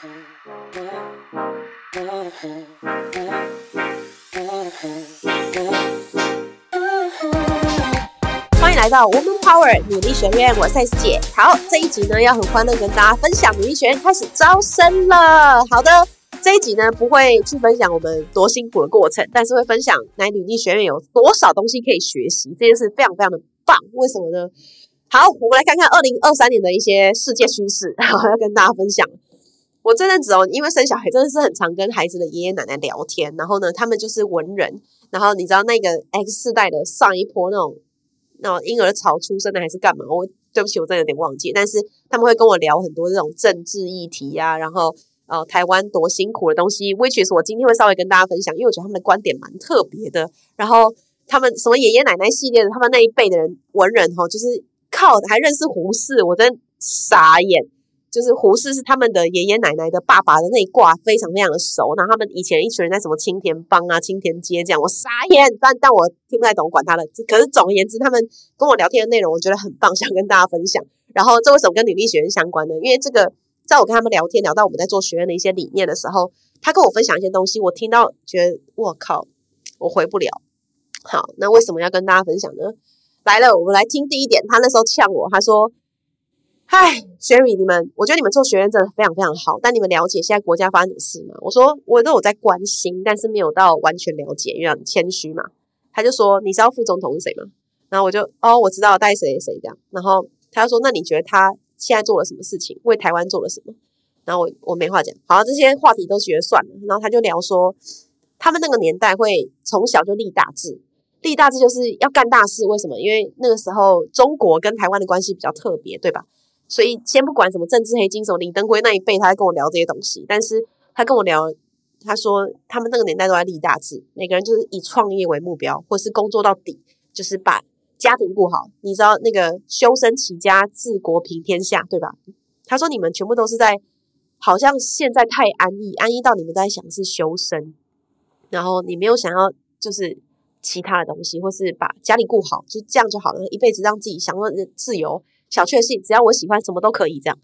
欢迎来到 Woman Power 努力学院，我是 S 姐。好，这一集呢要很欢乐跟大家分享，努力学院开始招生了。好的，这一集呢不会去分享我们多辛苦的过程，但是会分享来努力学院有多少东西可以学习，这件事非常非常的棒。为什么呢？好，我们来看看二零二三年的一些世界趋势，要跟大家分享。我这阵子哦，因为生小孩真的是很常跟孩子的爷爷奶奶聊天，然后呢，他们就是文人，然后你知道那个 X 世代的上一波那种那种婴儿潮出生的还是干嘛？我对不起，我真的有点忘记，但是他们会跟我聊很多这种政治议题呀，然后呃台湾多辛苦的东西，which is 我今天会稍微跟大家分享，因为我觉得他们的观点蛮特别的。然后他们什么爷爷奶奶系列的，他们那一辈的人文人哈，就是靠还认识胡适，我真傻眼。就是胡适是他们的爷爷奶奶的爸爸的那一挂，非常非常的熟。然后他们以前一群人在什么青田帮啊、青田街这样，我傻眼。但但我听不太懂，管他了。可是总而言之，他们跟我聊天的内容，我觉得很棒，想跟大家分享。然后这为什么跟女力学院相关呢？因为这个，在我跟他们聊天聊到我们在做学院的一些理念的时候，他跟我分享一些东西，我听到觉得我靠，我回不了。好，那为什么要跟大家分享呢？来了，我们来听第一点。他那时候呛我，他说。嗨，Sherry，你们，我觉得你们做学院真的非常非常好。但你们了解现在国家发生什么事吗？我说我都有在关心，但是没有到完全了解，因为很谦虚嘛。他就说你知道副总统是谁吗？然后我就哦，我知道带谁谁这样。然后他就说那你觉得他现在做了什么事情，为台湾做了什么？然后我我没话讲，好，这些话题都觉得算了。然后他就聊说，他们那个年代会从小就立大志，立大志就是要干大事。为什么？因为那个时候中国跟台湾的关系比较特别，对吧？所以先不管什么政治黑金，什么李登辉那一辈，他在跟我聊这些东西。但是他跟我聊，他说他们那个年代都在立大志，每个人就是以创业为目标，或是工作到底，就是把家庭顾好。你知道那个修身齐家治国平天下，对吧？他说你们全部都是在，好像现在太安逸，安逸到你们在想是修身，然后你没有想要就是其他的东西，或是把家里顾好，就这样就好了，一辈子让自己享受自由。小确幸，只要我喜欢，什么都可以这样。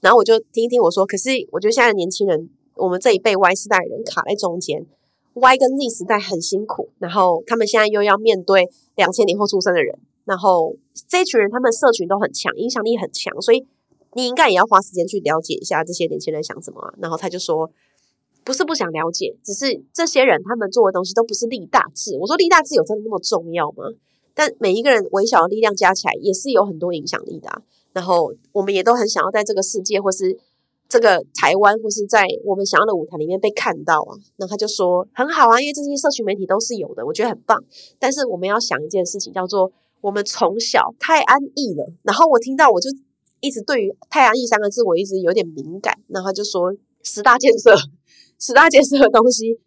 然后我就听一听我说，可是我觉得现在的年轻人，我们这一辈 Y 世代人卡在中间，Y 跟 Z 时代很辛苦，然后他们现在又要面对两千年后出生的人，然后这群人他们社群都很强，影响力很强，所以你应该也要花时间去了解一下这些年轻人想什么。然后他就说，不是不想了解，只是这些人他们做的东西都不是立大志。我说立大志有真的那么重要吗？但每一个人微小的力量加起来也是有很多影响力的。啊然后我们也都很想要在这个世界，或是这个台湾，或是在我们想要的舞台里面被看到啊。那他就说很好啊，因为这些社群媒体都是有的，我觉得很棒。但是我们要想一件事情，叫做我们从小太安逸了。然后我听到我就一直对于“太安逸”三个字，我一直有点敏感。然后他就说十大建设，十大建设的东西。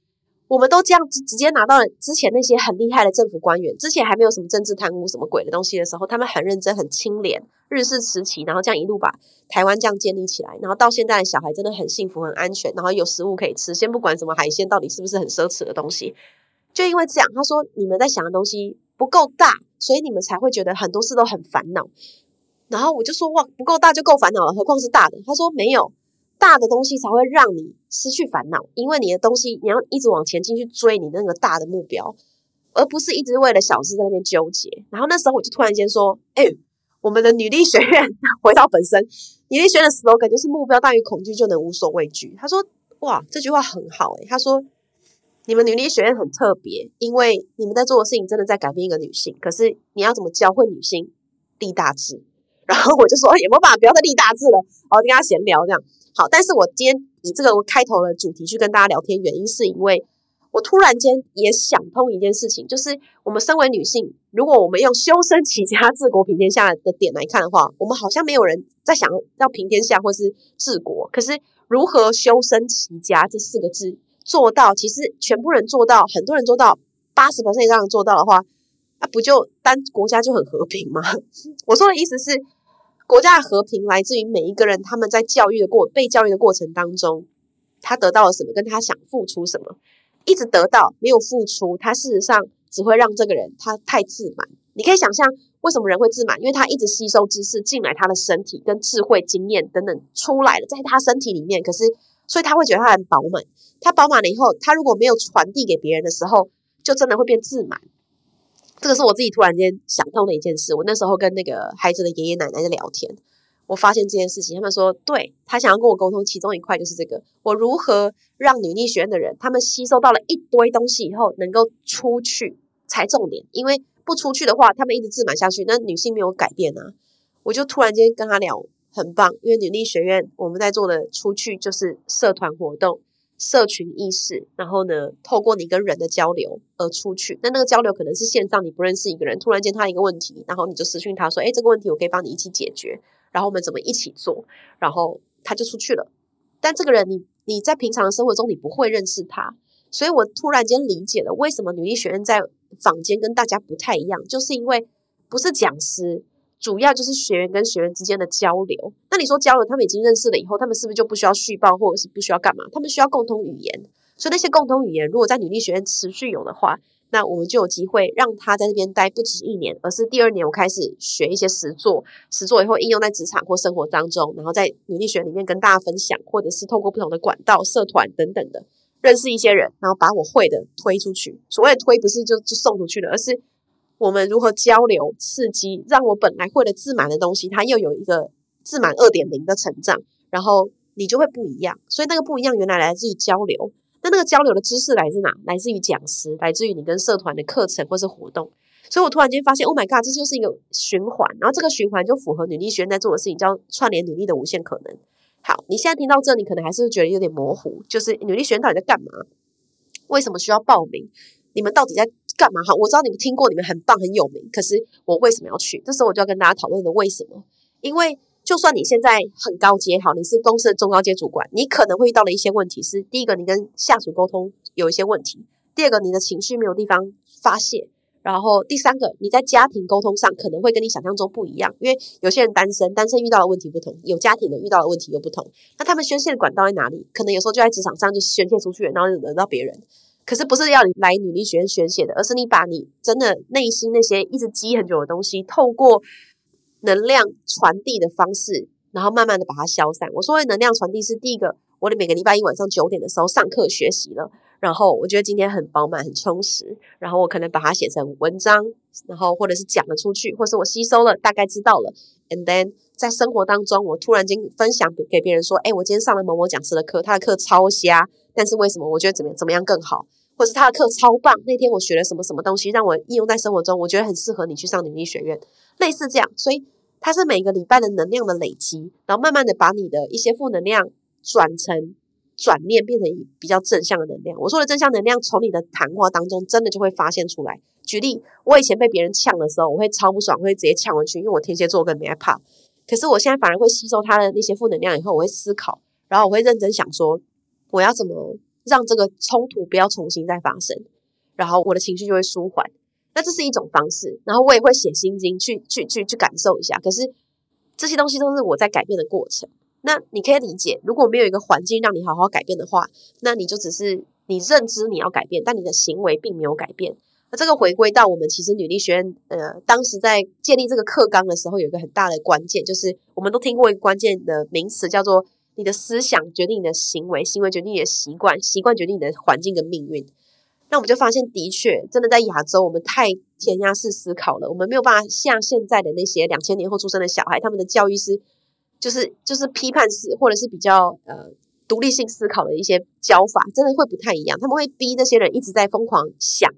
我们都这样直直接拿到了之前那些很厉害的政府官员，之前还没有什么政治贪污什么鬼的东西的时候，他们很认真、很清廉，日式时期，然后这样一路把台湾这样建立起来，然后到现在的小孩真的很幸福、很安全，然后有食物可以吃。先不管什么海鲜到底是不是很奢侈的东西，就因为这样，他说你们在想的东西不够大，所以你们才会觉得很多事都很烦恼。然后我就说哇，不够大就够烦恼了，何况是大的？他说没有。大的东西才会让你失去烦恼，因为你的东西你要一直往前进去追你那个大的目标，而不是一直为了小事在那边纠结。然后那时候我就突然间说：“哎，我们的女力学院 回到本身，女力学院的 slogan 就是目标大于恐惧就能无所畏惧。”他说：“哇，这句话很好诶。他说：“你们女力学院很特别，因为你们在做的事情真的在改变一个女性。可是你要怎么教会女性立大志？”然后我就说：“也没办法不要再立大志了？”然后跟他闲聊这样。好，但是我今天以这个开头的主题去跟大家聊天，原因是因为我突然间也想通一件事情，就是我们身为女性，如果我们用修身齐家治国平天下的点来看的话，我们好像没有人在想要平天下或是治国。可是如何修身齐家这四个字做到，其实全部人做到，很多人做到，八十以上做到的话，那不就单国家就很和平吗？我说的意思是。国家的和平来自于每一个人，他们在教育的过被教育的过程当中，他得到了什么，跟他想付出什么，一直得到没有付出，他事实上只会让这个人他太自满。你可以想象为什么人会自满，因为他一直吸收知识进来，他的身体跟智慧经验等等出来了，在他身体里面，可是所以他会觉得他很饱满。他饱满了以后，他如果没有传递给别人的时候，就真的会变自满。这个是我自己突然间想通的一件事。我那时候跟那个孩子的爷爷奶奶在聊天，我发现这件事情，他们说，对他想要跟我沟通，其中一块就是这个：我如何让女力学院的人，他们吸收到了一堆东西以后，能够出去才重点。因为不出去的话，他们一直自满下去，那女性没有改变啊。我就突然间跟他聊，很棒，因为女力学院我们在做的出去就是社团活动。社群意识，然后呢，透过你跟人的交流而出去。那那个交流可能是线上，你不认识一个人，突然间他一个问题，然后你就私讯他说：“哎，这个问题我可以帮你一起解决。”然后我们怎么一起做？然后他就出去了。但这个人，你你在平常的生活中你不会认识他，所以我突然间理解了为什么女力学院在坊间跟大家不太一样，就是因为不是讲师。主要就是学员跟学员之间的交流。那你说交流，他们已经认识了以后，他们是不是就不需要续报，或者是不需要干嘛？他们需要共同语言。所以那些共同语言，如果在女力学院持续有的话，那我们就有机会让他在那边待不止一年，而是第二年我开始学一些实作，实作以后应用在职场或生活当中，然后在女力学院里面跟大家分享，或者是透过不同的管道、社团等等的认识一些人，然后把我会的推出去。所谓的推，不是就就送出去了，而是。我们如何交流、刺激，让我本来会的自满的东西，它又有一个自满二点零的成长，然后你就会不一样。所以那个不一样，原来来自于交流。那那个交流的知识来自哪？来自于讲师，来自于你跟社团的课程或是活动。所以我突然间发现，Oh my god，这就是一个循环。然后这个循环就符合女力学院在做的事情，叫串联女力的无限可能。好，你现在听到这，你可能还是觉得有点模糊，就是女力学院到底在干嘛？为什么需要报名？你们到底在？干嘛哈？我知道你们听过，你们很棒很有名。可是我为什么要去？这时候我就要跟大家讨论的为什么？因为就算你现在很高阶，好，你是公司的中高阶主管，你可能会遇到的一些问题是：第一个，你跟下属沟通有一些问题；第二个，你的情绪没有地方发泄；然后第三个，你在家庭沟通上可能会跟你想象中不一样，因为有些人单身，单身遇到的问题不同；有家庭的遇到的问题又不同。那他们宣泄的管道在哪里？可能有时候就在职场上就宣泄出去，然后惹到别人。可是不是要你来女力学院宣泄的，而是你把你真的内心那些一直积很久的东西，透过能量传递的方式，然后慢慢的把它消散。我说的能量传递是第一个，我的每个礼拜一晚上九点的时候上课学习了，然后我觉得今天很饱满很充实，然后我可能把它写成文章，然后或者是讲了出去，或是我吸收了，大概知道了，and then 在生活当中，我突然间分享给别人说，哎，我今天上了某某讲师的课，他的课超瞎，但是为什么我觉得怎么怎么样更好？或是他的课超棒，那天我学了什么什么东西，让我应用在生活中，我觉得很适合你去上女力学院，类似这样。所以它是每个礼拜的能量的累积，然后慢慢的把你的一些负能量转成转念，变成比较正向的能量。我说的正向能量，从你的谈话当中真的就会发现出来。举例，我以前被别人呛的时候，我会超不爽，会直接呛回去，因为我天蝎座跟没害怕。可是我现在反而会吸收他的那些负能量以后，我会思考，然后我会认真想说，我要怎么。让这个冲突不要重新再发生，然后我的情绪就会舒缓。那这是一种方式，然后我也会写心经去去去去感受一下。可是这些东西都是我在改变的过程。那你可以理解，如果没有一个环境让你好好改变的话，那你就只是你认知你要改变，但你的行为并没有改变。那这个回归到我们其实女力学院，呃，当时在建立这个课纲的时候，有一个很大的关键，就是我们都听过一个关键的名词，叫做。你的思想决定你的行为，行为决定你的习惯，习惯决定你的环境跟命运。那我们就发现，的确，真的在亚洲，我们太填鸭式思考了，我们没有办法像现在的那些两千年后出生的小孩，他们的教育是就是就是批判式，或者是比较呃独立性思考的一些教法，真的会不太一样。他们会逼那些人一直在疯狂想、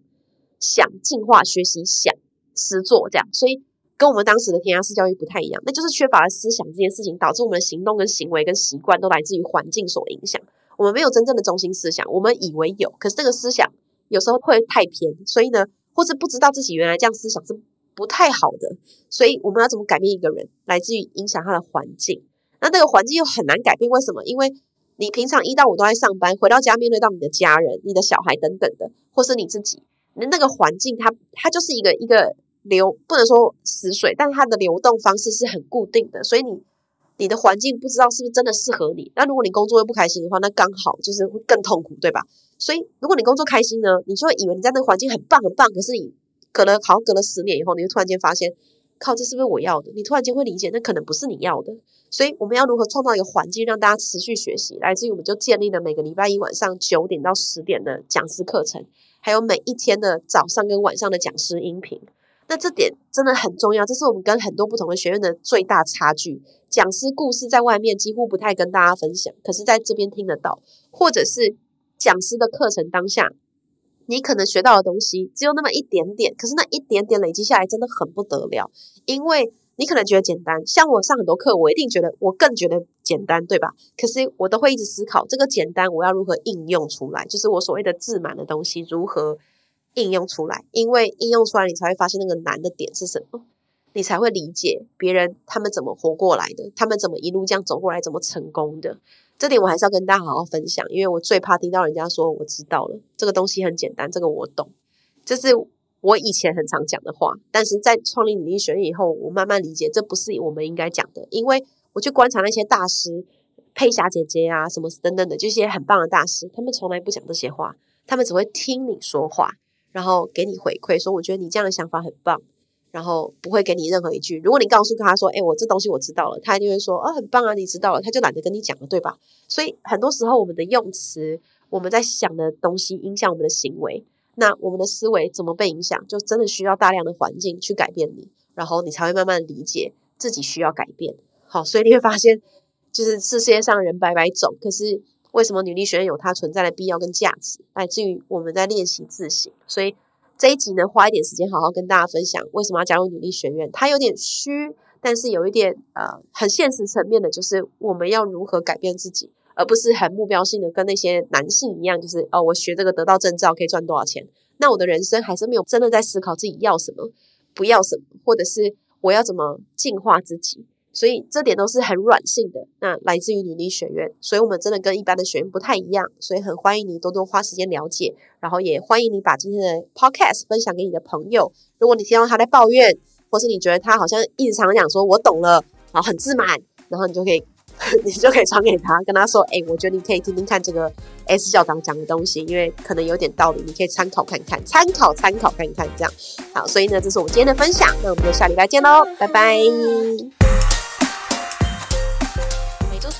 想进化、学习、想实做这样，所以。跟我们当时的填鸭式教育不太一样，那就是缺乏了思想这件事情，导致我们的行动跟行为跟习惯都来自于环境所影响。我们没有真正的中心思想，我们以为有，可是这个思想有时候会太偏，所以呢，或是不知道自己原来这样思想是不太好的。所以我们要怎么改变一个人，来自于影响他的环境。那这个环境又很难改变，为什么？因为你平常一到五都在上班，回到家面对到你的家人、你的小孩等等的，或是你自己，那那个环境，它它就是一个一个。流不能说死水，但它的流动方式是很固定的，所以你你的环境不知道是不是真的适合你。那如果你工作又不开心的话，那刚好就是会更痛苦，对吧？所以如果你工作开心呢，你就会以为你在那个环境很棒很棒，可是你隔了好像隔了十年以后，你就突然间发现靠，这是不是我要的？你突然间会理解，那可能不是你要的。所以我们要如何创造一个环境，让大家持续学习？来自于我们就建立了每个礼拜一晚上九点到十点的讲师课程，还有每一天的早上跟晚上的讲师音频。那这点真的很重要，这是我们跟很多不同的学院的最大差距。讲师故事在外面几乎不太跟大家分享，可是在这边听得到，或者是讲师的课程当下，你可能学到的东西只有那么一点点，可是那一点点累积下来真的很不得了，因为。你可能觉得简单，像我上很多课，我一定觉得我更觉得简单，对吧？可是我都会一直思考这个简单，我要如何应用出来，就是我所谓的自满的东西如何应用出来。因为应用出来，你才会发现那个难的点是什么，你才会理解别人他们怎么活过来的，他们怎么一路这样走过来，怎么成功的。这点我还是要跟大家好好分享，因为我最怕听到人家说我知道了，这个东西很简单，这个我懂，这是。我以前很常讲的话，但是在创立努力学院以后，我慢慢理解这不是我们应该讲的。因为我去观察那些大师，佩霞姐姐啊，什么等等的这些很棒的大师，他们从来不讲这些话，他们只会听你说话，然后给你回馈，说我觉得你这样的想法很棒，然后不会给你任何一句。如果你告诉他说，哎，我这东西我知道了，他一定会说，哦，很棒啊，你知道了，他就懒得跟你讲了，对吧？所以很多时候我们的用词，我们在想的东西，影响我们的行为。那我们的思维怎么被影响？就真的需要大量的环境去改变你，然后你才会慢慢理解自己需要改变。好，所以你会发现，就是世界上人百百种，可是为什么女力学院有它存在的必要跟价值，来自于我们在练习自省。所以这一集呢，花一点时间好好跟大家分享为什么要加入女力学院。它有点虚，但是有一点呃很现实层面的，就是我们要如何改变自己。而不是很目标性的跟那些男性一样，就是哦，我学这个得到证照可以赚多少钱？那我的人生还是没有真的在思考自己要什么，不要什么，或者是我要怎么进化自己？所以这点都是很软性的。那来自于女力学院，所以我们真的跟一般的学员不太一样，所以很欢迎你多多花时间了解，然后也欢迎你把今天的 podcast 分享给你的朋友。如果你听到他在抱怨，或是你觉得他好像一直常讲说“我懂了”，然后很自满，然后你就可以。你就可以传给他，跟他说：“哎，我觉得你可以听听看这个 S 校长讲的东西，因为可能有点道理，你可以参考看看，参考参考看一看，这样好。所以呢，这是我们今天的分享，那我们就下礼拜见喽，拜拜。